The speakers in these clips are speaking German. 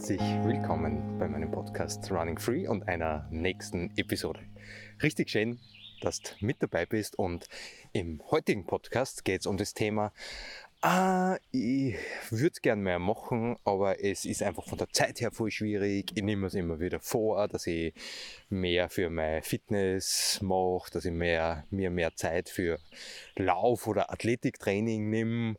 Herzlich willkommen bei meinem Podcast Running Free und einer nächsten Episode. Richtig schön, dass du mit dabei bist und im heutigen Podcast geht es um das Thema, ah, ich würde gerne mehr machen, aber es ist einfach von der Zeit her voll schwierig. Ich nehme es immer wieder vor, dass ich mehr für mein Fitness mache, dass ich mehr, mir mehr Zeit für Lauf- oder Athletiktraining nehme,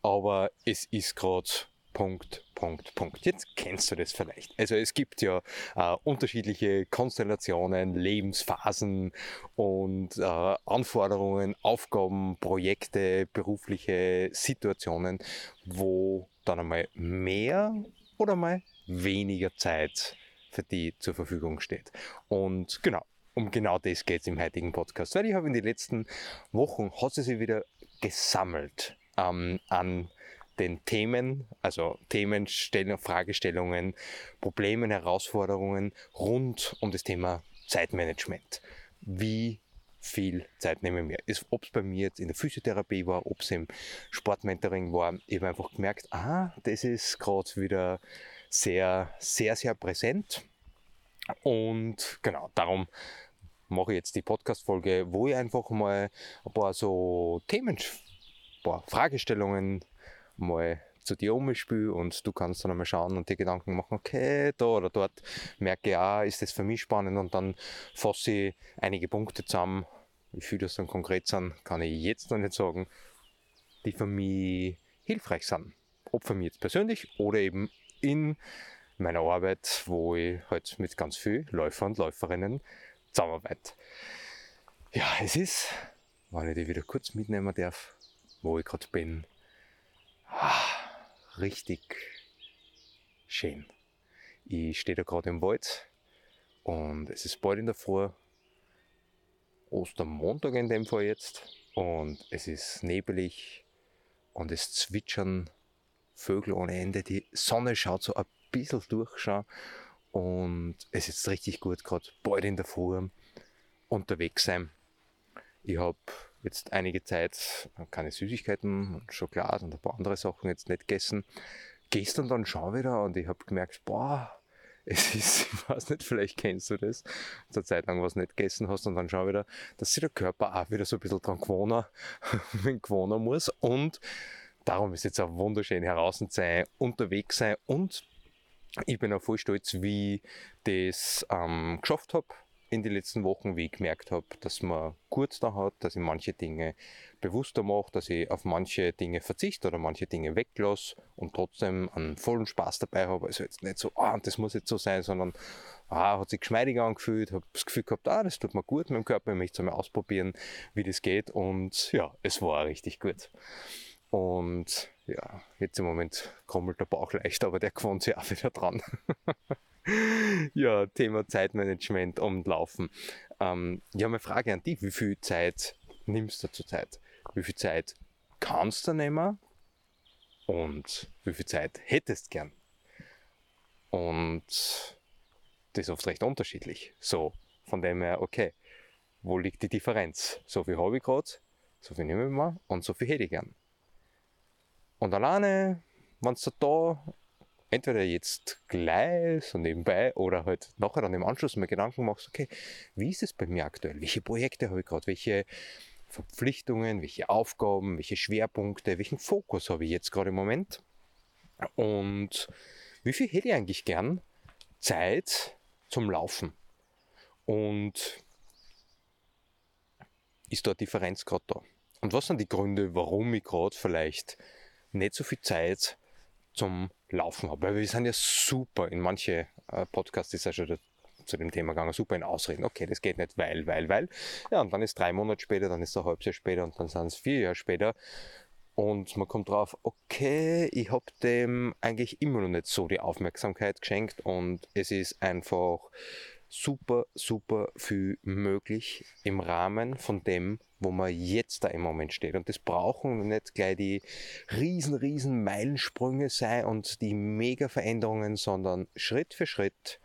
aber es ist gerade Punkt, Punkt, Punkt. Jetzt kennst du das vielleicht. Also es gibt ja äh, unterschiedliche Konstellationen, Lebensphasen und äh, Anforderungen, Aufgaben, Projekte, berufliche Situationen, wo dann einmal mehr oder mal weniger Zeit für die zur Verfügung steht. Und genau, um genau das geht es im heutigen Podcast. Weil ich habe in den letzten Wochen, hat sie sich wieder gesammelt ähm, an den Themen, also Themen, Fragestellungen, Problemen, Herausforderungen rund um das Thema Zeitmanagement. Wie viel Zeit nehme ich mir? Ob es bei mir jetzt in der Physiotherapie war, ob es im Sportmentoring war, ich habe einfach gemerkt, ah, das ist gerade wieder sehr, sehr, sehr präsent. Und genau, darum mache ich jetzt die Podcast-Folge, wo ich einfach mal ein paar so Themen, ein paar Fragestellungen mal zu dir umspiele und du kannst dann einmal schauen und dir Gedanken machen, okay, da oder dort merke ich auch, ist das für mich spannend und dann fasse ich einige Punkte zusammen. Wie viel das dann konkret sind, kann ich jetzt noch nicht sagen, die für mich hilfreich sind. Ob für mich jetzt persönlich oder eben in meiner Arbeit, wo ich halt mit ganz vielen Läufer und Läuferinnen zusammenarbeite. Ja, es ist, wenn ich die wieder kurz mitnehmen darf, wo ich gerade bin, richtig schön. Ich stehe da gerade im Wald und es ist bald in der Früh, Ostermontag in dem Fall jetzt, und es ist nebelig und es zwitschern Vögel ohne Ende. Die Sonne schaut so ein bisschen durch schon und es ist richtig gut, gerade bald in der Früh unterwegs sein. Ich habe jetzt einige Zeit keine Süßigkeiten und Schokolade und ein paar andere Sachen jetzt nicht gegessen. Gestern dann schon wieder und ich habe gemerkt, boah, es ist, ich weiß nicht, vielleicht kennst du das, zur Zeit lang was nicht gegessen hast und dann schon wieder, dass sich der Körper auch wieder so ein bisschen dran gewohnen, gewohnen muss. Und darum ist jetzt auch wunderschön heraus sein, unterwegs sein. Und ich bin auch voll stolz, wie ich das ähm, geschafft habe in den letzten Wochen, wie ich gemerkt habe, dass man gut da hat, dass ich manche Dinge bewusster mache, dass ich auf manche Dinge verzichte oder manche Dinge weglasse und trotzdem einen vollen Spaß dabei habe. Also jetzt nicht so, ah, das muss jetzt so sein, sondern ah, hat sich geschmeidig angefühlt, habe das Gefühl gehabt, ah, das tut mir gut mit dem Körper, ich möchte es einmal ausprobieren, wie das geht und ja, es war richtig gut. Und ja, jetzt im Moment krummelt der Bauch leicht, aber der gewohnt sich auch wieder dran. ja, Thema Zeitmanagement und Laufen. Ähm, ich habe eine Frage an dich. Wie viel Zeit nimmst du zurzeit? Wie viel Zeit kannst du nehmen? Und wie viel Zeit hättest gern? Und das ist oft recht unterschiedlich. So, von dem her, okay, wo liegt die Differenz? So viel habe ich gerade, so viel nehme ich mal und so viel hätte ich gern. Und alleine, wenn du da entweder jetzt gleich so nebenbei oder halt nachher dann im Anschluss mal Gedanken machst, okay, wie ist es bei mir aktuell? Welche Projekte habe ich gerade? Welche Verpflichtungen, welche Aufgaben, welche Schwerpunkte, welchen Fokus habe ich jetzt gerade im Moment? Und wie viel hätte ich eigentlich gern Zeit zum Laufen? Und ist da Differenz gerade da? Und was sind die Gründe, warum ich gerade vielleicht nicht so viel Zeit zum Laufen habe. Weil wir sind ja super, in manche äh, Podcasts ist ja schon zu dem Thema gegangen, super in Ausreden, okay, das geht nicht, weil, weil, weil. Ja, und dann ist drei Monate später, dann ist es ein halbes Jahr später und dann sind es vier Jahre später. Und man kommt drauf, okay, ich habe dem eigentlich immer noch nicht so die Aufmerksamkeit geschenkt und es ist einfach super, super viel möglich im Rahmen von dem, wo man jetzt da im Moment steht. Und das brauchen nicht gleich die riesen, riesen Meilensprünge sein und die mega Veränderungen, sondern Schritt für Schritt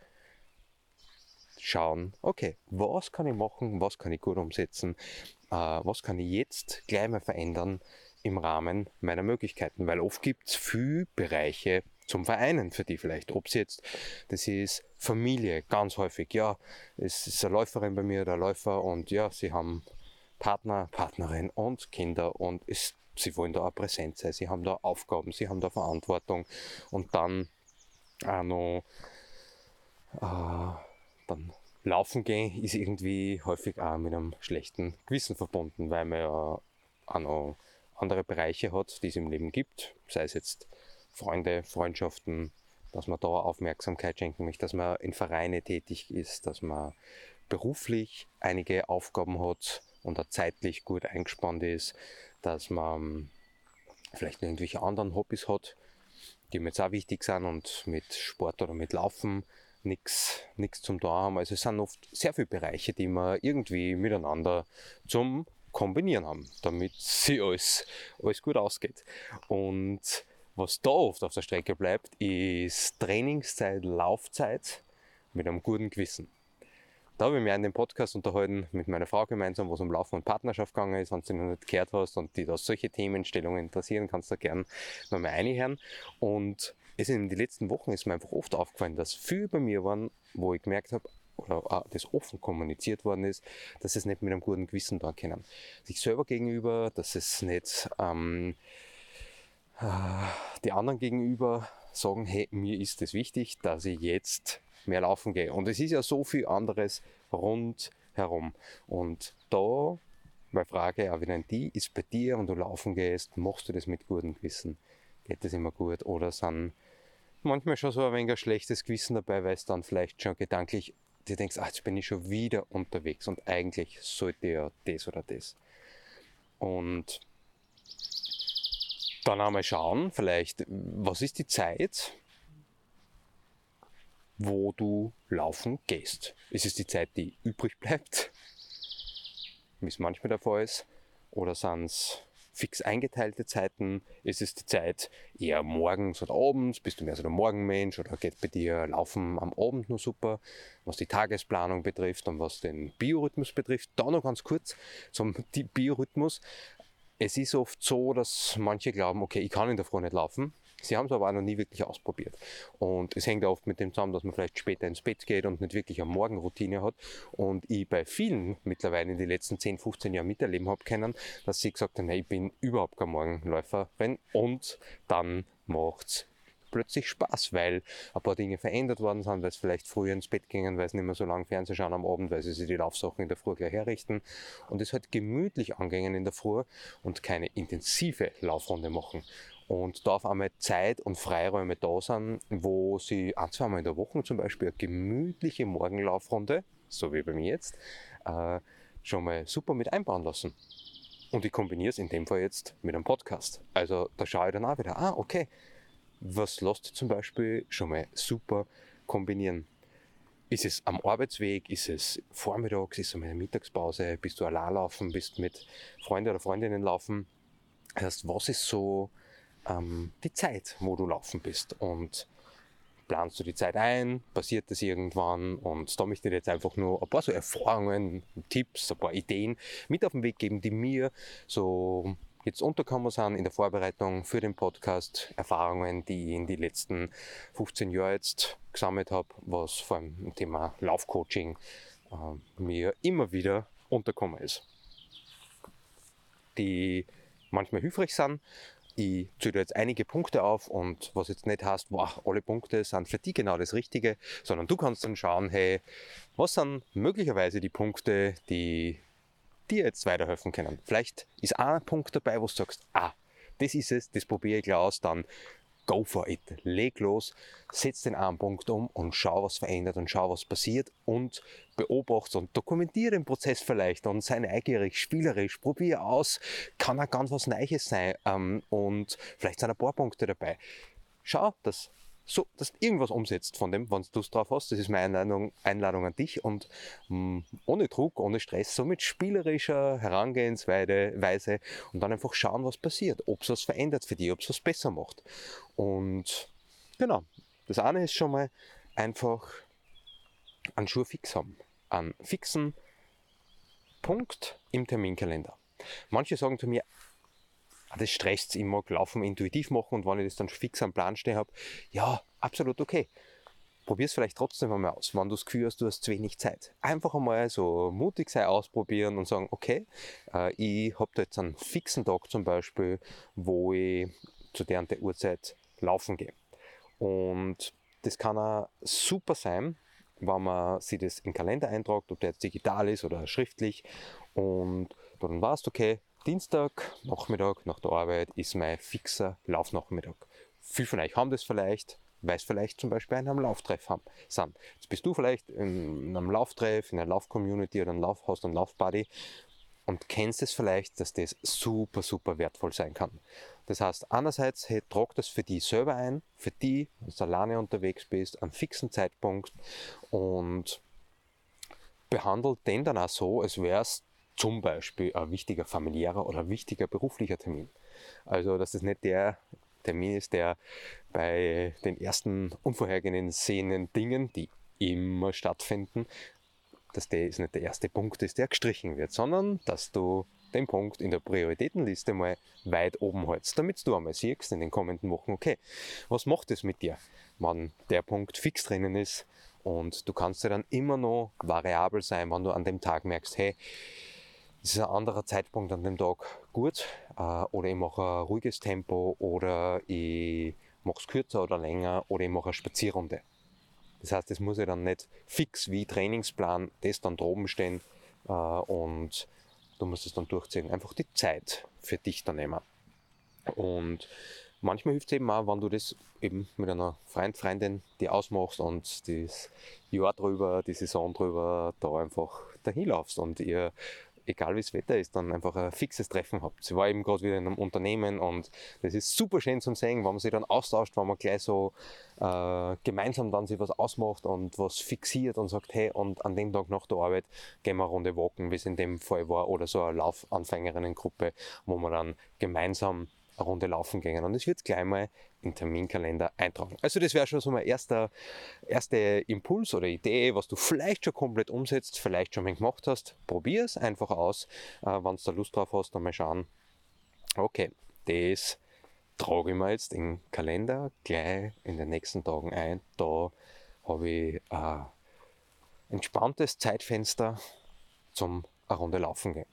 schauen, okay, was kann ich machen, was kann ich gut umsetzen, äh, was kann ich jetzt gleich mal verändern im Rahmen meiner Möglichkeiten, weil oft gibt es viele Bereiche zum Vereinen für die vielleicht. Ob es jetzt, das ist Familie, ganz häufig, ja, es ist eine Läuferin bei mir, der Läufer und ja, sie haben Partner, Partnerin und Kinder und es, sie wollen da auch präsent sein, sie haben da Aufgaben, sie haben da Verantwortung und dann auch noch äh, dann laufen gehen ist irgendwie häufig auch mit einem schlechten Gewissen verbunden, weil man ja auch noch andere Bereiche hat, die es im Leben gibt, sei es jetzt Freunde, Freundschaften, dass man da Aufmerksamkeit schenken möchte, dass man in Vereine tätig ist, dass man beruflich einige Aufgaben hat und auch zeitlich gut eingespannt ist, dass man vielleicht irgendwelche anderen Hobbys hat, die mir jetzt auch wichtig sind und mit Sport oder mit Laufen nichts zum da haben. Also es sind oft sehr viele Bereiche, die man irgendwie miteinander zum Kombinieren haben, damit sie alles, alles gut ausgeht. Und was da oft auf der Strecke bleibt, ist Trainingszeit, Laufzeit mit einem guten Gewissen. Da habe ich mich in dem Podcast unterhalten mit meiner Frau gemeinsam, wo es um Laufen und Partnerschaft gegangen ist. Wenn du noch nicht gehört hast und die da solche Themenstellungen interessieren, kannst du da gerne nochmal reinhören. Und es in den letzten Wochen ist mir einfach oft aufgefallen, dass viel bei mir waren, wo ich gemerkt habe, oder auch das offen kommuniziert worden ist, dass es nicht mit einem guten Gewissen da kennen. Sich selber gegenüber, dass es nicht ähm, äh, die anderen gegenüber sagen, hey, mir ist es wichtig, dass ich jetzt mehr laufen gehe. Und es ist ja so viel anderes rundherum. Und da, meine Frage auch wieder die, ist bei dir, wenn du laufen gehst, machst du das mit gutem Gewissen? Geht das immer gut? Oder sind manchmal schon so ein wenig ein schlechtes Gewissen dabei, weil es dann vielleicht schon gedanklich, du denkst, ach, jetzt bin ich schon wieder unterwegs und eigentlich sollte ja das oder das. Und dann einmal schauen, vielleicht, was ist die Zeit, wo du laufen gehst. Ist es die Zeit, die übrig bleibt, wie es manchmal der Fall ist, oder sind es fix eingeteilte Zeiten? Ist es die Zeit eher morgens oder abends? Bist du mehr so der Morgenmensch oder geht bei dir Laufen am Abend nur super? Was die Tagesplanung betrifft und was den Biorhythmus betrifft, da noch ganz kurz zum Biorhythmus. Es ist oft so, dass manche glauben, okay, ich kann in der Früh nicht laufen, Sie haben es aber auch noch nie wirklich ausprobiert. Und es hängt oft mit dem zusammen, dass man vielleicht später ins Bett geht und nicht wirklich eine Morgenroutine hat. Und ich bei vielen mittlerweile in den letzten 10, 15 Jahren miterleben habe können, dass sie gesagt haben, hey, ich bin überhaupt kein Morgenläuferin und dann macht's plötzlich Spaß, weil ein paar Dinge verändert worden sind, weil es vielleicht früher ins Bett gingen, weil sie nicht mehr so lange Fernsehen schauen am Abend, weil sie sich die Laufsachen in der Früh gleich herrichten und es halt gemütlich angehen in der Früh und keine intensive Laufrunde machen und da auf einmal Zeit und Freiräume da sind, wo sie ein, zweimal in der Woche zum Beispiel eine gemütliche Morgenlaufrunde, so wie bei mir jetzt, äh, schon mal super mit einbauen lassen. Und ich kombiniere es in dem Fall jetzt mit einem Podcast. Also da schaue ich dann auch wieder, ah, okay, was lässt du zum Beispiel schon mal super kombinieren? Ist es am Arbeitsweg, ist es vormittags, ist es in der Mittagspause, bist du allein laufen, bist mit Freunden oder Freundinnen laufen? Das heißt, was ist so ähm, die Zeit, wo du laufen bist. Und planst du die Zeit ein, passiert das irgendwann und da möchte ich dir jetzt einfach nur ein paar so Erfahrungen, Tipps, ein paar Ideen mit auf den Weg geben, die mir so jetzt untergekommen sind in der Vorbereitung für den Podcast, Erfahrungen, die ich in den letzten 15 Jahren jetzt gesammelt habe, was vor allem im Thema Laufcoaching äh, mir immer wieder untergekommen ist. Die manchmal hilfreich sind, ich zähle jetzt einige Punkte auf und was jetzt nicht heißt, wow, alle Punkte sind für dich genau das Richtige, sondern du kannst dann schauen, hey, was sind möglicherweise die Punkte, die dir jetzt weiterhelfen können. Vielleicht ist ein Punkt dabei, wo du sagst, ah, das ist es, das probiere ich gleich aus, dann go for it. Leg los, setz den einen Punkt um und schau, was verändert und schau, was passiert und beobachte und dokumentiere den Prozess vielleicht und sei neugierig, spielerisch, probier aus, kann auch ganz was Neues sein ähm, und vielleicht sind ein paar Punkte dabei. Schau, dass so, dass du irgendwas umsetzt von dem, wenn du es drauf hast. Das ist meine Einladung, Einladung an dich und mh, mm, ohne Druck, ohne Stress, so mit spielerischer Herangehensweise und dann einfach schauen, was passiert, ob es was verändert für dich, ob es was besser macht. Und genau, das eine ist schon mal einfach einen Schuh fix haben, einen fixen Punkt im Terminkalender. Manche sagen zu mir, das stresst ich mag Laufen intuitiv machen und wenn ich das dann fix am Plan stehen habe, ja, absolut okay. Probier es vielleicht trotzdem einmal aus, wenn du das Gefühl hast, du hast zu wenig Zeit. Einfach einmal so mutig sein, ausprobieren und sagen, okay, äh, ich habe da jetzt einen fixen Tag zum Beispiel, wo ich zu der und der Uhrzeit laufen gehe. Und das kann auch super sein, wenn man sich das in den Kalender eintragt, ob der jetzt digital ist oder schriftlich. Und dann weißt du, okay, Dienstag, Nachmittag, nach der Arbeit ist mein fixer Laufnachmittag. Viele von euch haben das vielleicht, weil es vielleicht zum Beispiel einen Lauftreff haben, sind. Jetzt bist du vielleicht in einem Lauftreff, in einer Laufcommunity oder einem Lauf, hast einen Laufbuddy und kennst es vielleicht, dass das super, super wertvoll sein kann. Das heißt, einerseits, hey, trag das für die selber ein, für die, wenn du alleine unterwegs bist, am fixen Zeitpunkt und behandelt den dann auch so, als wäre es zum Beispiel ein wichtiger familiärer oder wichtiger beruflicher Termin. Also, dass es nicht der Termin ist, der bei den ersten unvorhergesehenen Dingen, die immer stattfinden, dass der ist nicht der erste Punkt ist, der gestrichen wird, sondern dass du den Punkt in der Prioritätenliste mal weit oben hältst, damit du einmal siehst in den kommenden Wochen, okay, was macht es mit dir, wenn der Punkt fix drinnen ist und du kannst ja dann immer noch variabel sein, wenn du an dem Tag merkst, hey, es ist ein anderer Zeitpunkt an dem Tag gut äh, oder ich mache ein ruhiges Tempo oder ich mache es kürzer oder länger oder ich mache eine Spazierrunde. Das heißt, es muss ja dann nicht fix wie Trainingsplan das dann droben stehen äh, und du musst es dann durchziehen. Einfach die Zeit für dich dann nehmen. Und manchmal hilft es eben auch, wenn du das eben mit einer Freund, Freundin die ausmachst und das Jahr drüber, die Saison drüber da einfach dahin laufst und ihr egal wie das Wetter ist, dann einfach ein fixes Treffen habt. Sie war eben gerade wieder in einem Unternehmen und das ist super schön zum sehen, wenn man sich dann austauscht, wenn man gleich so äh, gemeinsam dann sich was ausmacht und was fixiert und sagt, hey, und an dem Tag nach der Arbeit gehen wir eine Runde walken, wie es in dem Fall war, oder so eine Laufanfängerinnengruppe, wo man dann gemeinsam Runde laufen gehen. Und es wird gleich mal im Terminkalender eintragen. Also das wäre schon so mein erster, erster Impuls oder Idee, was du vielleicht schon komplett umsetzt, vielleicht schon mal gemacht hast. Probier es einfach aus. Äh, Wenn du da Lust drauf hast, dann mal schauen. Okay, das trage ich mir jetzt im Kalender gleich in den nächsten Tagen ein. Da habe ich ein entspanntes Zeitfenster zum eine Runde laufen gehen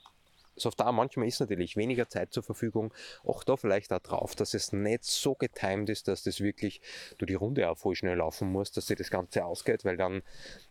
so auf da manchmal ist natürlich weniger Zeit zur Verfügung. Auch da vielleicht auch drauf, dass es nicht so getimed ist, dass das wirklich du die Runde auch voll schnell laufen musst, dass dir das Ganze ausgeht, weil dann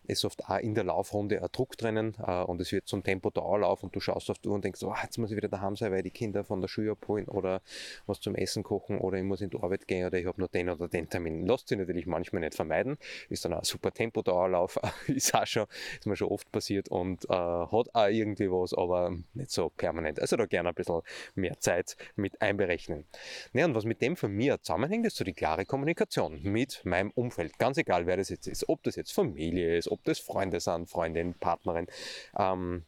ist oft auch in der Laufrunde ein Druck drinnen äh, und es wird zum Tempo Dauerlauf und du schaust auf die Uhr und denkst, oh, jetzt muss ich wieder daheim sein, weil die Kinder von der Schule abholen oder was zum Essen kochen oder ich muss in die Arbeit gehen oder ich habe noch den oder den Termin. Lasst sich natürlich manchmal nicht vermeiden, ist dann auch ein super Tempo Dauerlauf, ist auch schon, ist mir schon oft passiert und äh, hat auch irgendwie was, aber nicht so permanent. Also da gerne ein bisschen mehr Zeit mit einberechnen. Ja, und was mit dem von mir zusammenhängt, ist so die klare Kommunikation mit meinem Umfeld. Ganz egal, wer das jetzt ist, ob das jetzt Familie ist, ob das Freunde sind, Freundin, Partnerin, ähm,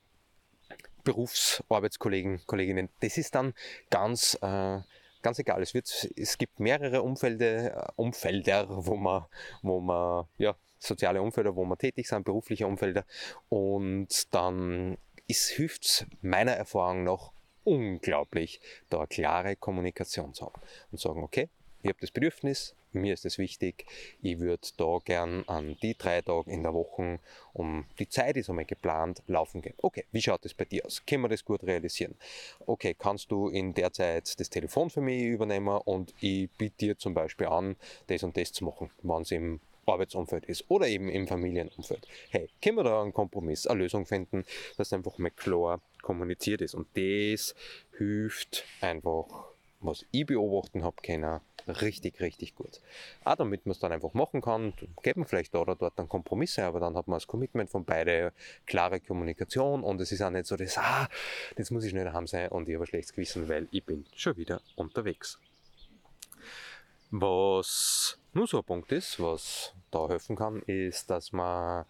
Berufsarbeitskollegen, Kolleginnen. Das ist dann ganz, äh, ganz egal. Es, wird, es gibt mehrere Umfelde, äh, Umfelder, wo man, wo man, ja, soziale Umfelder, wo man tätig sind, berufliche Umfelder. Und dann hilft es meiner Erfahrung nach unglaublich, da klare Kommunikation zu haben und sagen, okay, ich habe das Bedürfnis, mir ist es wichtig, ich würde da gern an die drei Tage in der Woche, um die Zeit ist einmal geplant, laufen gehen. Okay, wie schaut das bei dir aus? Können wir das gut realisieren? Okay, kannst du in der Zeit das Telefon für mich übernehmen und ich biete dir zum Beispiel an, das und das zu machen, wenn es im Arbeitsumfeld ist oder eben im Familienumfeld. Hey, können wir da einen Kompromiss, eine Lösung finden, dass einfach mal klar kommuniziert ist. Und das hilft einfach, was ich beobachten habe können, richtig, richtig gut. Auch damit man es dann einfach machen kann, geben vielleicht da oder dort dann Kompromisse, aber dann hat man das Commitment von beide, klare Kommunikation und es ist auch nicht so, dass, ah, jetzt muss ich schnell daheim sein und ich habe ein schlechtes Gewissen, weil ich bin schon wieder unterwegs. Was nur so ein Punkt ist, was da helfen kann, ist, dass man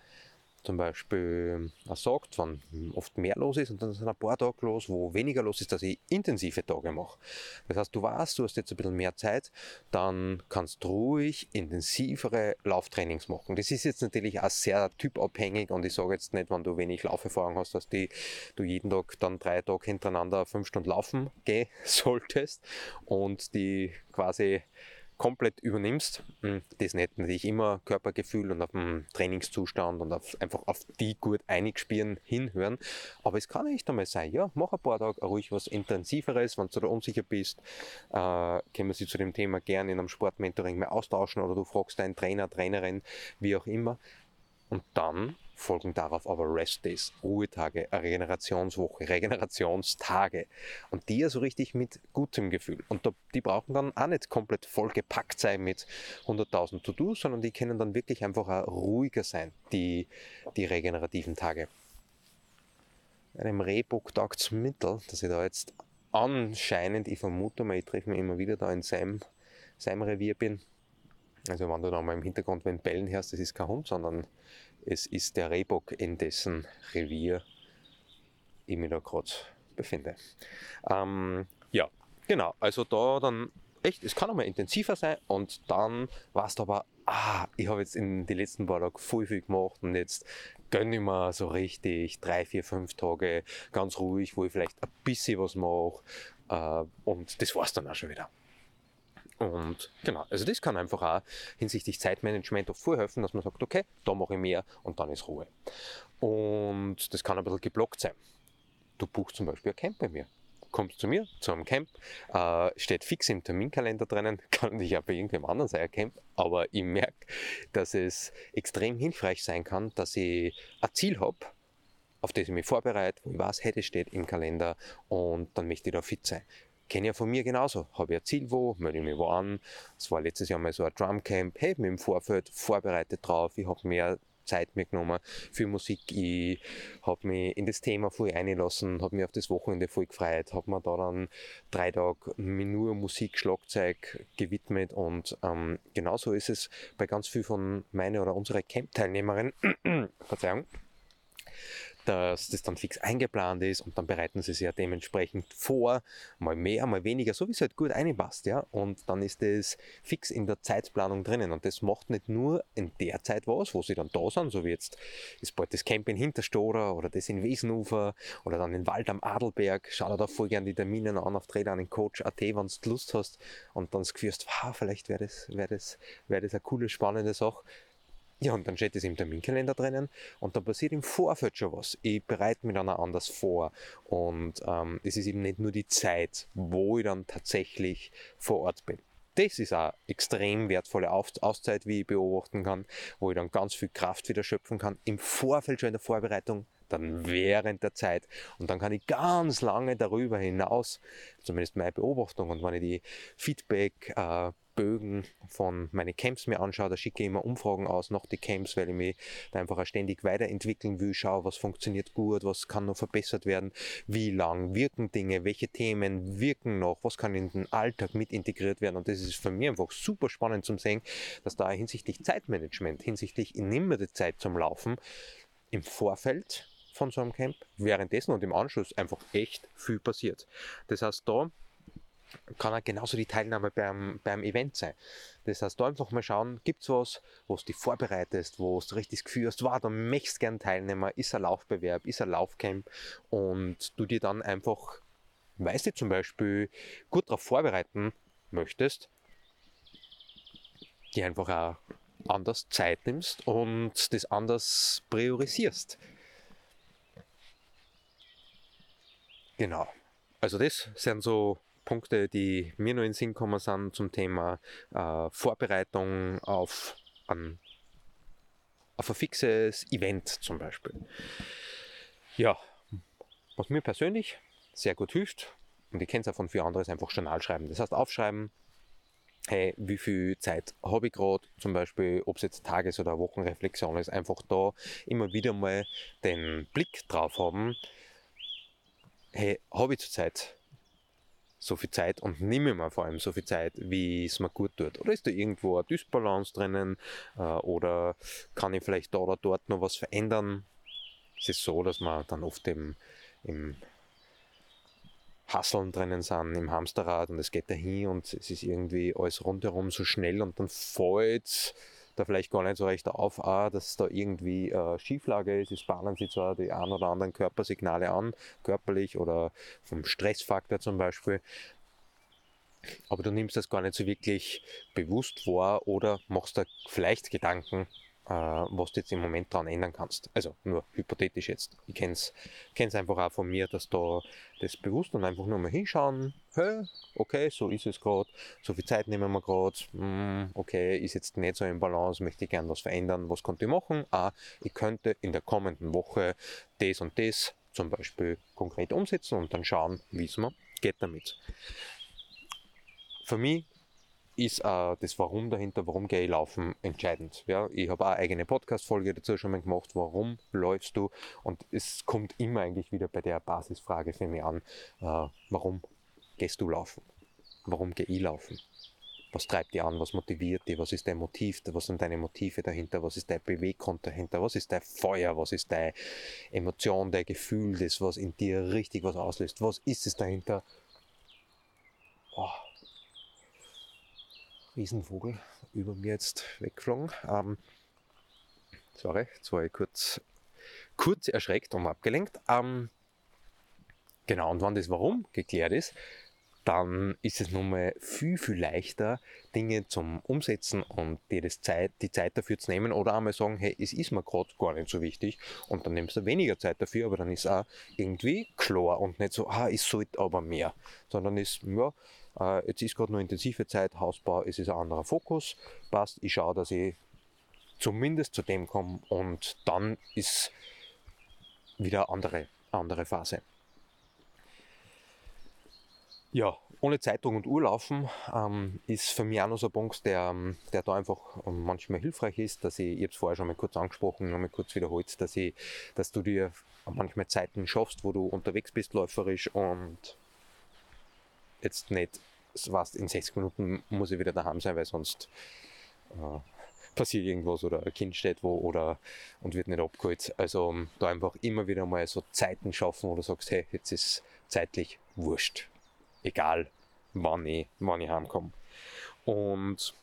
zum Beispiel sagt, wenn oft mehr los ist und dann sind ein paar Tage los, wo weniger los ist, dass ich intensive Tage mache. Das heißt, du weißt, du hast jetzt ein bisschen mehr Zeit, dann kannst du ruhig intensivere Lauftrainings machen. Das ist jetzt natürlich auch sehr typabhängig und ich sage jetzt nicht, wenn du wenig Lauferfahrung hast, dass die, du jeden Tag dann drei Tage hintereinander fünf Stunden laufen gehen solltest und die quasi komplett übernimmst, hm, das nicht natürlich immer Körpergefühl und auf den Trainingszustand und auf, einfach auf die gut eingespielen hinhören. Aber es kann echt einmal sein, ja, mach ein paar Tage ruhig was Intensiveres, wenn du da unsicher bist, äh, können wir sich zu dem Thema gerne in einem Sportmentoring mehr austauschen oder du fragst deinen Trainer, Trainerin, wie auch immer. Und dann folgen darauf aber Rest Days, Ruhetage, Regenerationswoche, Regenerationstage. Und die ja so richtig mit gutem Gefühl. Und die brauchen dann auch nicht komplett vollgepackt sein mit 100.000 To-Dos, sondern die können dann wirklich einfach auch ruhiger sein, die, die regenerativen Tage. Einem Rehbock tagt Mittel, dass ich da jetzt anscheinend, ich vermute mal, ich treffe mich immer wieder da in seinem, seinem Revier bin. Also wenn du da mal im Hintergrund wenn Bellen hörst, das ist kein Hund, sondern es ist der Rehbock, in dessen Revier ich mich da gerade befinde. Ähm, ja, genau. Also da dann echt, es kann auch mal intensiver sein und dann warst du aber, ah, ich habe jetzt in den letzten paar Tagen voll viel gemacht und jetzt gönne ich mir so richtig drei, vier, fünf Tage ganz ruhig, wo ich vielleicht ein bisschen was mache äh, und das war es dann auch schon wieder. Und genau, also das kann einfach auch hinsichtlich Zeitmanagement auch vorhelfen, dass man sagt, okay, da mache ich mehr und dann ist Ruhe. Und das kann ein bisschen geblockt sein. Du buchst zum Beispiel ein Camp bei mir. Kommst zu mir, zu einem Camp, äh, steht fix im Terminkalender drinnen, kann dich auch bei irgendeinem anderen sein, ein Camp, aber ich merke, dass es extrem hilfreich sein kann, dass ich ein Ziel habe, auf das ich mich vorbereite, wo ich weiß, hey, das steht im Kalender und dann möchte ich da fit sein. Kenne ja von mir genauso. Habe ich ein Ziel wo, melde ich mich wo an. Es war letztes Jahr mal so ein Drumcamp. Hey, mit dem Vorfeld vorbereitet drauf. Ich habe mehr Zeit mitgenommen für Musik. Ich habe mich in das Thema voll eingelassen, habe mich auf das Wochenende voll gefreut, habe mir da dann drei Tage nur Musik, Schlagzeug gewidmet und ähm, genauso ist es bei ganz vielen von meinen oder unseren Camp-Teilnehmerinnen. Verzeihung dass das dann fix eingeplant ist und dann bereiten sie sich ja dementsprechend vor, mal mehr, mal weniger, so wie es halt gut einpasst, ja. Und dann ist das fix in der Zeitplanung drinnen und das macht nicht nur in der Zeit was, wo sie dann da sind, so wie jetzt ist bald das Camp in Hinterstorer oder das in Wesenufer oder dann in Wald am Adelberg. Schau dir da voll gerne die Termine an auf Trainer an den Coach.at, wenn du Lust hast und dann das hast, wow, vielleicht wäre das, wäre das, wäre das eine coole, spannende Sache ja, und dann steht es im Terminkalender drinnen und dann passiert im Vorfeld schon was. Ich bereite mich dann auch anders vor und ähm, es ist eben nicht nur die Zeit, wo ich dann tatsächlich vor Ort bin. Das ist eine extrem wertvolle Auszeit, wie ich beobachten kann, wo ich dann ganz viel Kraft wieder schöpfen kann. Im Vorfeld schon in der Vorbereitung, dann während der Zeit. Und dann kann ich ganz lange darüber hinaus, zumindest meine Beobachtung, und wenn ich die Feedback äh, Bögen von meinen Camps mir anschaue, da schicke ich immer Umfragen aus nach die Camps, weil ich mich da einfach ständig weiterentwickeln will, schaue, was funktioniert gut, was kann noch verbessert werden, wie lang wirken Dinge, welche Themen wirken noch, was kann in den Alltag mit integriert werden und das ist für mich einfach super spannend zum sehen, dass da hinsichtlich Zeitmanagement, hinsichtlich ich nehme die Zeit zum Laufen im Vorfeld von so einem Camp, währenddessen und im Anschluss einfach echt viel passiert. Das heißt, da kann auch genauso die Teilnahme beim, beim Event sein. Das heißt, da einfach mal schauen, gibt es was, wo du dich vorbereitest, wo du richtig das Gefühl hast, wow, da möchtest gern teilnehmen, ist ein Laufbewerb, ist ein Laufcamp und du dir dann einfach, weißt du zum Beispiel, gut darauf vorbereiten möchtest, dir einfach auch anders Zeit nimmst und das anders priorisierst. Genau. Also das sind so Punkte, die mir nur in den Sinn gekommen sind zum Thema äh, Vorbereitung auf ein, auf ein fixes Event zum Beispiel. Ja, was mir persönlich sehr gut hilft, und ich kenne es auch von vielen anderen, ist einfach Journal schreiben. Das heißt, aufschreiben, hey, wie viel Zeit habe ich gerade, zum Beispiel, ob es jetzt Tages- oder Wochenreflexion ist, einfach da immer wieder mal den Blick drauf haben, hey, habe ich zurzeit so viel Zeit und nehme mir vor allem so viel Zeit, wie es mir gut tut? Oder ist da irgendwo eine Dysbalance drinnen? Äh, oder kann ich vielleicht da oder dort noch was verändern? Es ist so, dass man dann oft im, im Hasseln drinnen sind im Hamsterrad und es geht dahin und es ist irgendwie alles rundherum so schnell und dann fällt da vielleicht gar nicht so recht auf, auch, dass da irgendwie äh, Schieflage ist. Es bahnen sich zwar die ein oder anderen Körpersignale an, körperlich oder vom Stressfaktor zum Beispiel, aber du nimmst das gar nicht so wirklich bewusst wahr oder machst da vielleicht Gedanken, äh, was du jetzt im Moment daran ändern kannst. Also nur hypothetisch jetzt. Ich kenne es einfach auch von mir, dass da das bewusst und einfach nur mal hinschauen, hey, okay, so ist es gerade, so viel Zeit nehmen wir gerade, hm, okay, ist jetzt nicht so im Balance, möchte ich gerne was verändern, was könnte ich machen? Ah, ich könnte in der kommenden Woche das und das zum Beispiel konkret umsetzen und dann schauen, wie es mir geht damit. Für mich ist äh, das Warum dahinter, warum gehe ich laufen, entscheidend. Ja, ich habe auch eine eigene Podcast-Folge dazu schon mal gemacht, warum läufst du? Und es kommt immer eigentlich wieder bei der Basisfrage für mich an, äh, warum gehst du laufen? Warum gehe ich laufen? Was treibt dich an? Was motiviert dich? Was ist dein Motiv? Was sind deine Motive dahinter? Was ist dein Beweggrund dahinter? Was ist dein Feuer? Was ist deine Emotion, dein Gefühl, das, was in dir richtig was auslöst? Was ist es dahinter? Oh Riesenvogel über mir jetzt weggeflogen. Ähm, sorry, jetzt war ich kurz, kurz erschreckt und abgelenkt. Ähm, genau, und wenn das Warum geklärt ist, dann ist es nun mal viel, viel leichter, Dinge zum Umsetzen und dir das Zeit, die Zeit dafür zu nehmen oder einmal sagen, hey, es ist mir gerade gar nicht so wichtig und dann nimmst du weniger Zeit dafür, aber dann ist auch irgendwie klar und nicht so, ah, ich sollte aber mehr, sondern ist, ja, jetzt ist gerade noch intensive Zeit, Hausbau, es ist ein anderer Fokus, passt, ich schaue, dass ich zumindest zu dem komme und dann ist wieder eine andere, andere Phase. Ja, ohne Zeitung und Uhr laufen ähm, ist für mich auch noch so ein Punkt, der, der da einfach manchmal hilfreich ist, dass ich, ich habe es vorher schon mal kurz angesprochen, noch mal kurz wiederholt, dass, ich, dass du dir manchmal Zeiten schaffst, wo du unterwegs bist läuferisch und jetzt nicht was in sechs Minuten muss ich wieder daheim sein, weil sonst äh, passiert irgendwas oder ein Kind steht wo oder und wird nicht abgeholt. Also da einfach immer wieder mal so Zeiten schaffen, wo du sagst, hey, jetzt ist zeitlich wurscht. Egal, wann ich, wann ich heimkomme. Und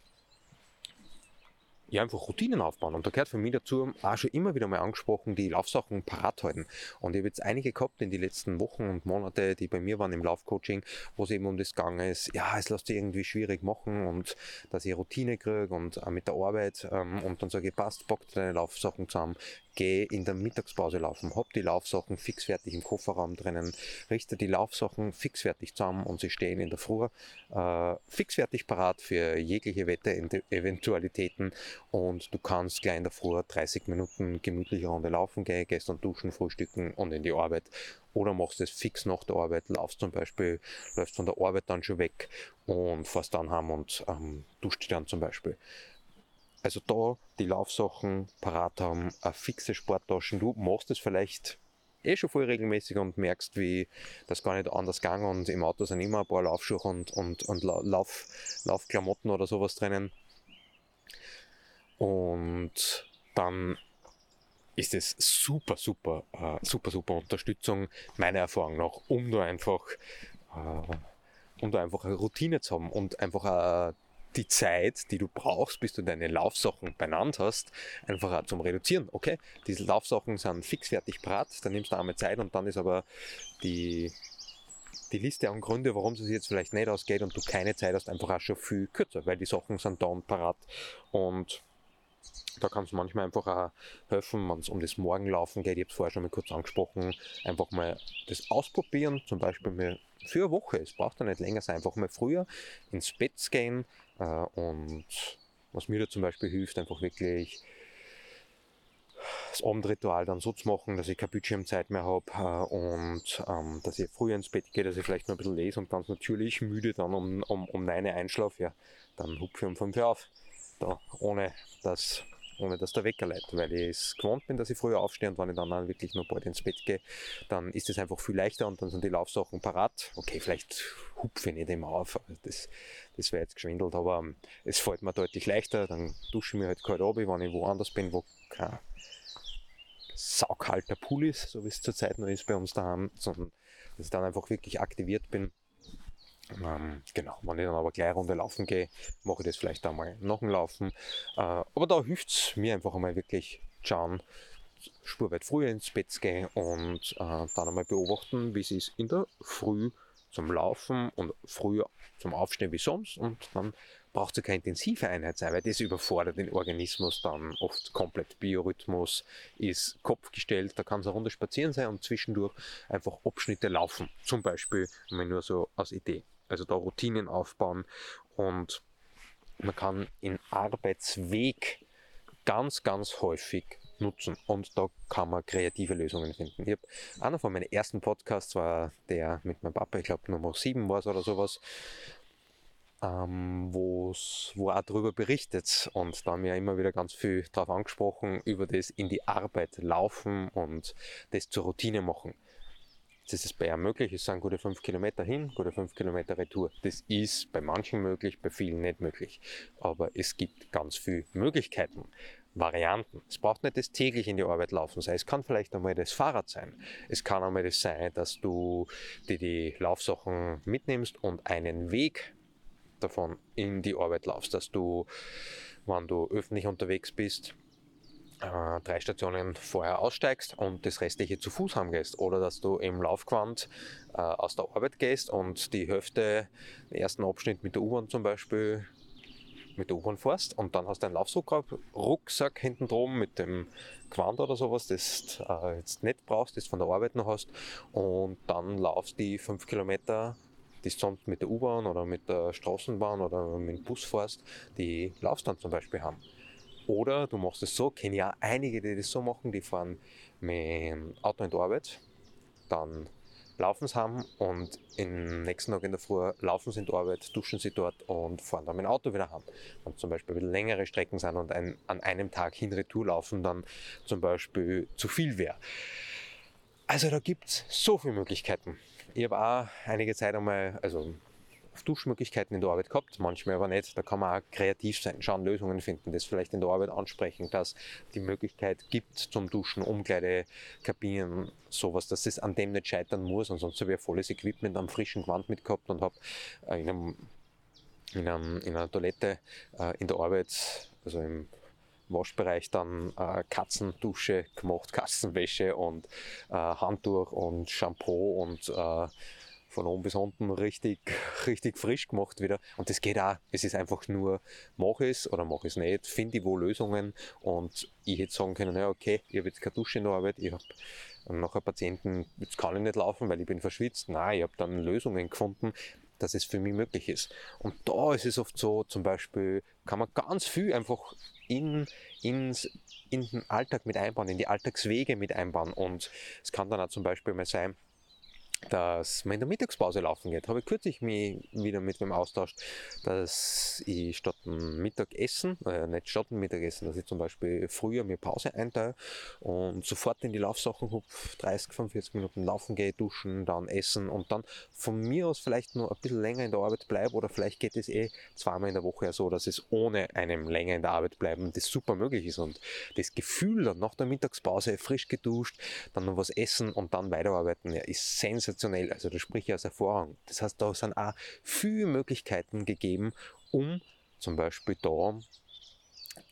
ja, einfach Routinen aufbauen. Und da gehört für mich dazu auch schon immer wieder mal angesprochen, die Laufsachen parat halten. Und ich habe jetzt einige gehabt in den letzten Wochen und Monate, die bei mir waren im Laufcoaching, wo es eben um das gegangen ist, ja, es lässt sich irgendwie schwierig machen und dass ich Routine kriege und mit der Arbeit ähm, und dann sage ich, passt, pack deine Laufsachen zusammen, geh in der Mittagspause laufen, hab die Laufsachen fixfertig im Kofferraum drinnen, richte die Laufsachen fixfertig zusammen und sie stehen in der Früh äh, fixfertig parat für jegliche Wettereventualitäten und du kannst gleich in der Früh 30 Minuten gemütliche Runde laufen gehen, gehst dann duschen, frühstücken und in die Arbeit oder machst es fix nach der Arbeit, laufst zum Beispiel, läufst von der Arbeit dann schon weg und fährst dann heim und ähm, duscht dann zum Beispiel. Also da die Laufsachen parat haben, eine fixe Sporttaschen. Du machst es vielleicht eh schon voll regelmäßig und merkst, wie das gar nicht anders ging und im Auto sind immer ein paar Laufschuhe und, und, und Lauf, Laufklamotten oder sowas drinnen. Und dann ist es super, super, äh, super, super Unterstützung, meiner Erfahrung nach, um da einfach, äh, um da einfach eine Routine zu haben und einfach äh, die Zeit, die du brauchst, bis du deine Laufsachen benannt hast, einfach auch zum Reduzieren. Okay, diese Laufsachen sind fixfertig parat, dann nimmst du einmal Zeit und dann ist aber die, die Liste an Gründe, warum es jetzt vielleicht nicht ausgeht und du keine Zeit hast, einfach auch schon viel kürzer, weil die Sachen sind da und parat und da kann es manchmal einfach auch helfen, wenn es um das Morgenlaufen geht. Ich habe es vorher schon mal kurz angesprochen. Einfach mal das ausprobieren, zum Beispiel mal für eine Woche. Es braucht ja nicht länger sein. Einfach mal früher ins Bett gehen und was mir da zum Beispiel hilft, einfach wirklich das Abendritual dann so zu machen, dass ich keine Bildschirmzeit mehr habe äh, und ähm, dass ich früher ins Bett gehe, dass ich vielleicht noch ein bisschen lese und ganz natürlich müde dann um, um, um 9 Uhr einschlafe, ja, dann hupfe ich um 5 Uhr auf. Da, ohne dass ohne dass der Wecker leitet, weil ich es gewohnt bin, dass ich früher aufstehe und wenn ich dann wirklich nur bald ins Bett gehe, dann ist es einfach viel leichter und dann sind die Laufsachen parat. Okay, vielleicht hupfe ich nicht immer auf, das, das wäre jetzt geschwindelt, aber ähm, es fällt mir deutlich leichter, dann dusche ich mir halt kalt ab, wenn ich woanders bin, wo kein saukalter Pool ist, so wie es zurzeit noch ist bei uns daheim, sondern dass ich dann einfach wirklich aktiviert bin ähm, genau, wenn ich dann aber gleich eine Runde laufen gehe, mache ich das vielleicht einmal nach dem Laufen. Äh, aber da hilft es mir einfach einmal wirklich schauen, spurweit früher ins Bett gehen und äh, dann einmal beobachten, wie es ist in der Früh zum Laufen und früher zum Aufstehen wie sonst und dann braucht es keine intensive Einheit sein, weil das überfordert den Organismus dann oft komplett. Biorhythmus ist kopfgestellt, da kann es eine Runde spazieren sein und zwischendurch einfach Abschnitte laufen. Zum Beispiel, wenn nur so als Idee also da Routinen aufbauen und man kann in Arbeitsweg ganz, ganz häufig nutzen und da kann man kreative Lösungen finden. Ich habe einer von meinen ersten Podcasts war der mit meinem Papa, ich glaube Nummer 7 war es oder sowas, ähm, wo er darüber berichtet und da haben wir immer wieder ganz viel darauf angesprochen, über das in die Arbeit laufen und das zur Routine machen. Das ist bei ihm möglich, es sind gute 5 Kilometer hin, gute 5 Kilometer Retour. Das ist bei manchen möglich, bei vielen nicht möglich. Aber es gibt ganz viele Möglichkeiten, Varianten. Es braucht nicht das täglich in die Arbeit laufen sein. Es kann vielleicht einmal das Fahrrad sein. Es kann einmal das sein, dass du dir die Laufsachen mitnimmst und einen Weg davon in die Arbeit laufst. Dass du, wenn du öffentlich unterwegs bist, äh, drei Stationen vorher aussteigst und das restliche zu Fuß heimgehst oder dass du im Laufgewand äh, aus der Arbeit gehst und die Hälfte, den ersten Abschnitt mit der U-Bahn zum Beispiel mit der U-Bahn fährst und dann hast du einen Laufrucksack hinten drum mit dem Quant oder sowas, das du äh, jetzt nicht brauchst, das von der Arbeit noch hast und dann laufst die fünf Kilometer die sonst mit der U-Bahn oder mit der Straßenbahn oder mit dem Bus fährst, die laufst dann zum Beispiel haben. Oder du machst es so, kenne ja einige, die das so machen, die fahren mit dem Auto in die Arbeit, dann laufen sie heim und am nächsten Tag in der Früh laufen sie in die Arbeit, duschen sie dort und fahren dann mit dem Auto wieder heim. Wenn zum Beispiel längere Strecken sind und ein, an einem Tag hin Retour laufen dann zum Beispiel zu viel wäre. Also da gibt es so viele Möglichkeiten. Ich habe auch einige Zeit einmal, also Duschmöglichkeiten in der Arbeit gehabt, manchmal aber nicht. Da kann man auch kreativ sein, schauen, Lösungen finden, das vielleicht in der Arbeit ansprechen, dass die Möglichkeit gibt zum Duschen, Umkleidekabinen, sowas, dass es an dem nicht scheitern muss. Ansonsten habe ich volles Equipment am frischen Gewand mitgehabt und habe in, einem, in, einem, in einer Toilette äh, in der Arbeit, also im Waschbereich dann äh, Katzendusche gemacht, Katzenwäsche und äh, Handtuch und Shampoo und äh, von oben bis unten richtig, richtig frisch gemacht wieder. Und das geht auch. Es ist einfach nur, mache es oder mache es nicht, finde ich wo Lösungen. Und ich hätte sagen können, ja, okay, ich habe jetzt keine Dusche in der Arbeit, ich habe nachher Patienten, jetzt kann ich nicht laufen, weil ich bin verschwitzt. Nein, ich habe dann Lösungen gefunden, dass es für mich möglich ist. Und da ist es oft so, zum Beispiel kann man ganz viel einfach in, ins, in den Alltag mit einbauen, in die Alltagswege mit einbauen. Und es kann dann auch zum Beispiel mal sein, dass man in der Mittagspause laufen geht. Habe ich kürzlich mich wieder mit dem austauscht, dass ich statt dem Mittagessen, äh, nicht statt dem Mittagessen, dass ich zum Beispiel früher mir Pause einteile und sofort in die Laufsachen hupf, 30, 45 Minuten laufen gehe, duschen, dann essen und dann von mir aus vielleicht nur ein bisschen länger in der Arbeit bleibe oder vielleicht geht es eh zweimal in der Woche so, dass es ohne einem länger in der Arbeit bleiben das super möglich ist und das Gefühl dann nach der Mittagspause frisch geduscht, dann noch was essen und dann weiterarbeiten, ja, ist sensationell sensationell. Also da spreche ich aus Erfahrung. Das heißt, da sind auch viele Möglichkeiten gegeben, um zum Beispiel da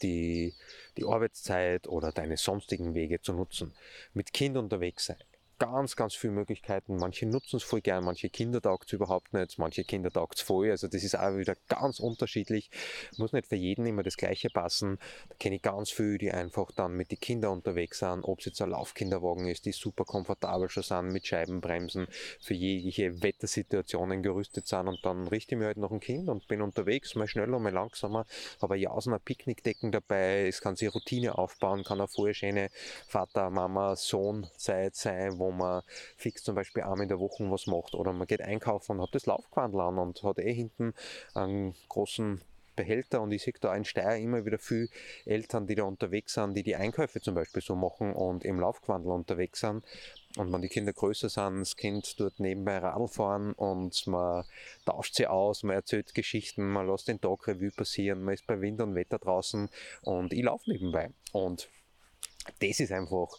die, die Arbeitszeit oder deine sonstigen Wege zu nutzen. Mit Kind unterwegs sein. Ganz, ganz viele Möglichkeiten. Manche nutzen es voll gern, manche Kinder taugt es überhaupt nicht, manche Kinder taugt es voll. Also das ist auch wieder ganz unterschiedlich. Muss nicht für jeden immer das Gleiche passen. Da kenne ich ganz viele, die einfach dann mit den Kindern unterwegs sind, ob es jetzt ein Laufkinderwagen ist, die super komfortabel schon sind, mit Scheibenbremsen, für jegliche Wettersituationen gerüstet sind und dann richte ich mir halt noch ein Kind und bin unterwegs, mal schneller, mal langsamer, habe Jausener Picknickdecken dabei, es kann sich Routine aufbauen, kann eine voll schöne Vater, Mama, Sohn Zeit sein, wo man fix zum Beispiel einmal in der Woche was macht oder man geht einkaufen und hat das Laufquandel an und hat eh hinten einen großen Behälter und ich sehe da in Steyr immer wieder viele Eltern, die da unterwegs sind, die die Einkäufe zum Beispiel so machen und im Laufquandel unterwegs sind. Und wenn die Kinder größer sind, das Kind dort nebenbei Radl fahren und man tauscht sie aus, man erzählt Geschichten, man lässt den Tag Revue passieren, man ist bei Wind und Wetter draußen und ich laufe nebenbei. Und das ist einfach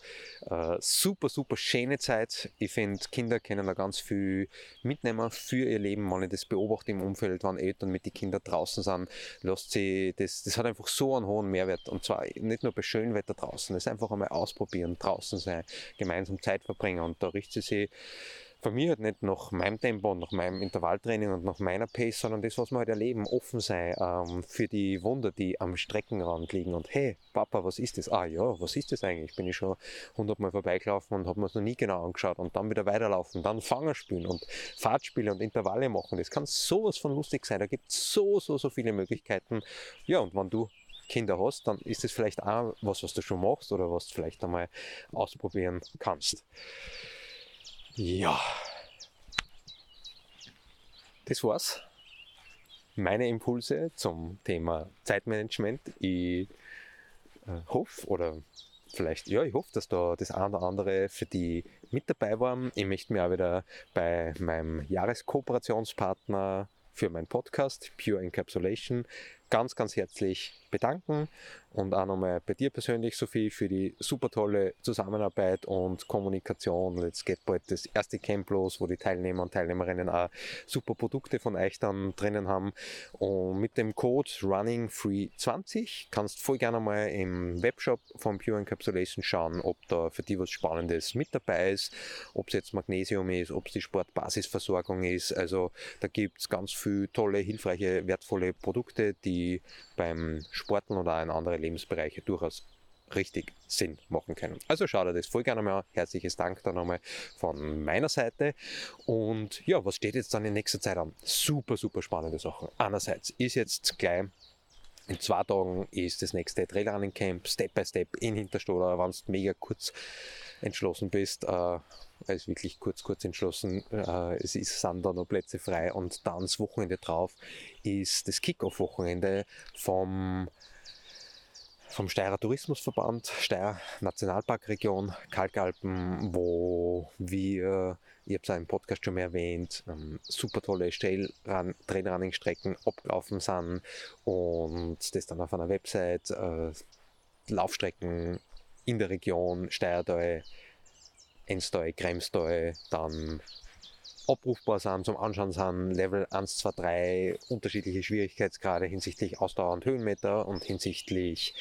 äh, super, super schöne Zeit. Ich finde, Kinder können da ganz viel mitnehmen für ihr Leben. Wenn ich das beobachte im Umfeld, wenn Eltern mit den Kindern draußen sind, lässt sie, das, das hat einfach so einen hohen Mehrwert. Und zwar nicht nur bei schönem Wetter draußen, das einfach einmal ausprobieren, draußen sein, gemeinsam Zeit verbringen. Und da richtet sie von mir halt nicht nach meinem Tempo und nach meinem Intervalltraining und nach meiner Pace, sondern das, was wir halt erleben, offen sein ähm, für die Wunder, die am Streckenrand liegen. Und hey, Papa, was ist das? Ah ja, was ist das eigentlich? Bin ich schon hundertmal vorbeigelaufen und habe mir es noch nie genau angeschaut und dann wieder weiterlaufen, dann Fanger spielen und Fahrtspiele und Intervalle machen. Das kann sowas von lustig sein. Da gibt es so, so, so viele Möglichkeiten. Ja, und wenn du Kinder hast, dann ist es vielleicht auch was, was du schon machst oder was du vielleicht einmal ausprobieren kannst. Ja. Das war's. Meine Impulse zum Thema Zeitmanagement. Ich äh, hoffe, oder vielleicht, ja, ich hoffe, dass da das eine oder andere für die mit dabei war. Ich möchte mich auch wieder bei meinem Jahreskooperationspartner für meinen Podcast Pure Encapsulation ganz, ganz herzlich bedanken und auch nochmal bei dir persönlich, Sophie, für die super tolle Zusammenarbeit und Kommunikation. Jetzt geht bald das erste Camp los, wo die Teilnehmer und Teilnehmerinnen auch super Produkte von euch dann drinnen haben. Und mit dem Code RunningFree20 kannst du voll gerne mal im Webshop von Pure Encapsulation schauen, ob da für die was Spannendes mit dabei ist, ob es jetzt Magnesium ist, ob es die Sportbasisversorgung ist. Also da gibt es ganz viele tolle, hilfreiche, wertvolle Produkte, die beim Sporten oder in andere Lebensbereiche durchaus richtig Sinn machen können. Also schau dir das voll gerne mal an. Herzliches Dank dann nochmal von meiner Seite. Und ja, was steht jetzt dann in nächster Zeit an? Super, super spannende Sachen. Einerseits ist jetzt gleich in zwei Tagen ist das nächste Trailrunning Camp, Step by Step in Hinterstoder, wenn du mega kurz entschlossen bist, äh, ist wirklich kurz, kurz entschlossen, äh, es ist, sind da noch Plätze frei und dann das Wochenende drauf ist das Kick-Off-Wochenende vom vom Steirer Tourismusverband, Steirer Nationalparkregion, Kalkalpen, wo wir, ich habe es im Podcast schon mal erwähnt, ähm, super tolle Trailrunning-Strecken abgelaufen sind und das dann auf einer Website, äh, Laufstrecken in der Region Steiertal, Enstal, Kremstal, dann abrufbar sind, zum Anschauen sind, Level 1, 2, 3, unterschiedliche Schwierigkeitsgrade hinsichtlich Ausdauer und Höhenmeter und hinsichtlich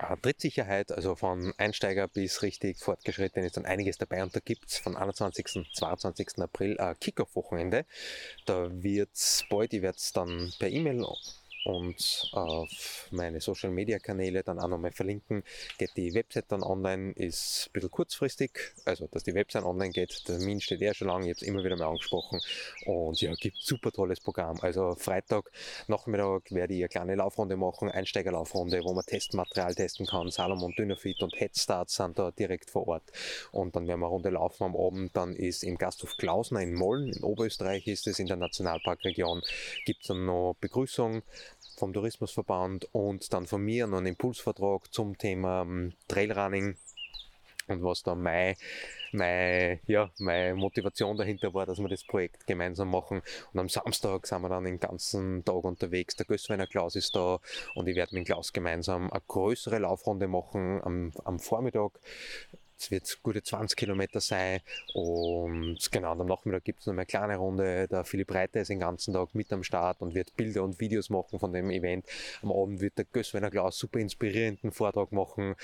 äh, Trittsicherheit, also von Einsteiger bis richtig fortgeschritten ist dann einiges dabei und da gibt es von 21. 22. April ein Kickoff-Wochenende. Da wird es bald, ich werde es dann per E-Mail und auf meine Social Media Kanäle dann auch nochmal verlinken. Geht die Website dann online, ist ein bisschen kurzfristig, also dass die Website online geht. Der Termin steht ja schon lange, ich habe es immer wieder mal angesprochen. Und ja, gibt super tolles Programm. Also Freitag Nachmittag werde ich eine kleine Laufrunde machen, Einsteigerlaufrunde, wo man Testmaterial testen kann. Salomon, Dynafit und Headstarts sind da direkt vor Ort. Und dann werden wir eine Runde laufen am Abend. Dann ist im Gasthof Klausner in Molln, in Oberösterreich ist es, in der Nationalparkregion, gibt es dann noch Begrüßung vom Tourismusverband und dann von mir noch einen Impulsvertrag zum Thema um, Trailrunning und was da meine, meine, ja, meine Motivation dahinter war, dass wir das Projekt gemeinsam machen. Und am Samstag sind wir dann den ganzen Tag unterwegs. Der Gößweiner Klaus ist da und ich werde mit Klaus gemeinsam eine größere Laufrunde machen am, am Vormittag es wird gute 20 Kilometer sein und genau, am Nachmittag gibt es noch eine kleine Runde. Der Philipp Reiter ist den ganzen Tag mit am Start und wird Bilder und Videos machen von dem Event. Am Abend wird der Gößweiner Klaus super inspirierenden Vortrag machen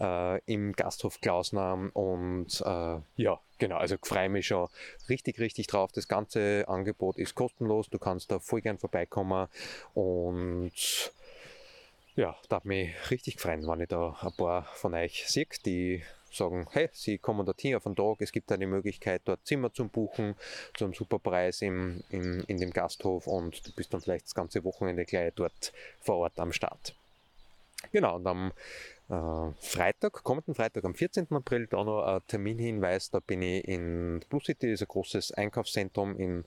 äh, im Gasthof Klausner und äh, ja, Genau, also freue mich schon richtig, richtig drauf. Das ganze Angebot ist kostenlos. Du kannst da voll gern vorbeikommen und ja, darf mich richtig freuen, wenn ich da ein paar von euch sehe, die sagen, hey, sie kommen dorthin auf einen Tag, es gibt eine Möglichkeit, dort Zimmer zu buchen, zu einem super Preis im, im, in dem Gasthof und du bist dann vielleicht das ganze Wochenende gleich dort vor Ort am Start. Genau, und am äh, Freitag, kommenden Freitag, am 14. April, da noch ein Terminhinweis, da bin ich in Blue City, das ist ein großes Einkaufszentrum in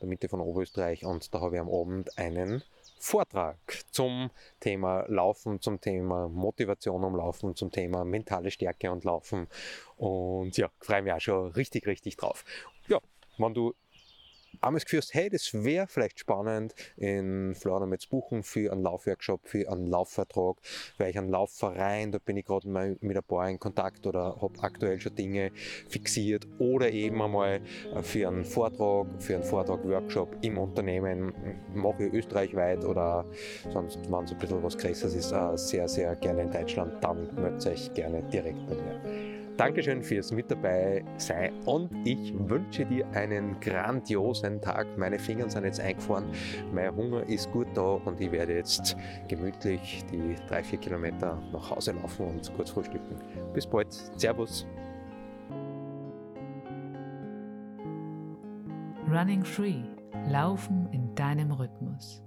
der Mitte von Oberösterreich und da habe ich am Abend einen Vortrag zum Thema Laufen, zum Thema Motivation um Laufen, zum Thema mentale Stärke und Laufen. Und ja, freue mich auch schon richtig, richtig drauf. Ja, wenn du einmal das Gefühl hast, hey, das wäre vielleicht spannend, in Florian zu buchen für einen Laufworkshop, für einen Laufvertrag, weil ich einen Laufverein, da bin ich gerade mit ein paar in Kontakt oder habe aktuell schon Dinge fixiert oder eben einmal äh, für einen Vortrag, für einen Vortrag-Workshop im Unternehmen, mache ich österreichweit oder sonst, wenn es ein bisschen was Größeres ist, äh, sehr, sehr gerne in Deutschland, dann meldet euch gerne direkt bei mir. Dankeschön fürs mit dabei sein und ich wünsche dir einen grandiosen Tag. Meine Finger sind jetzt eingefahren, mein Hunger ist gut da und ich werde jetzt gemütlich die drei, vier Kilometer nach Hause laufen und kurz frühstücken. Bis bald. Servus. Running Free. Laufen in deinem Rhythmus.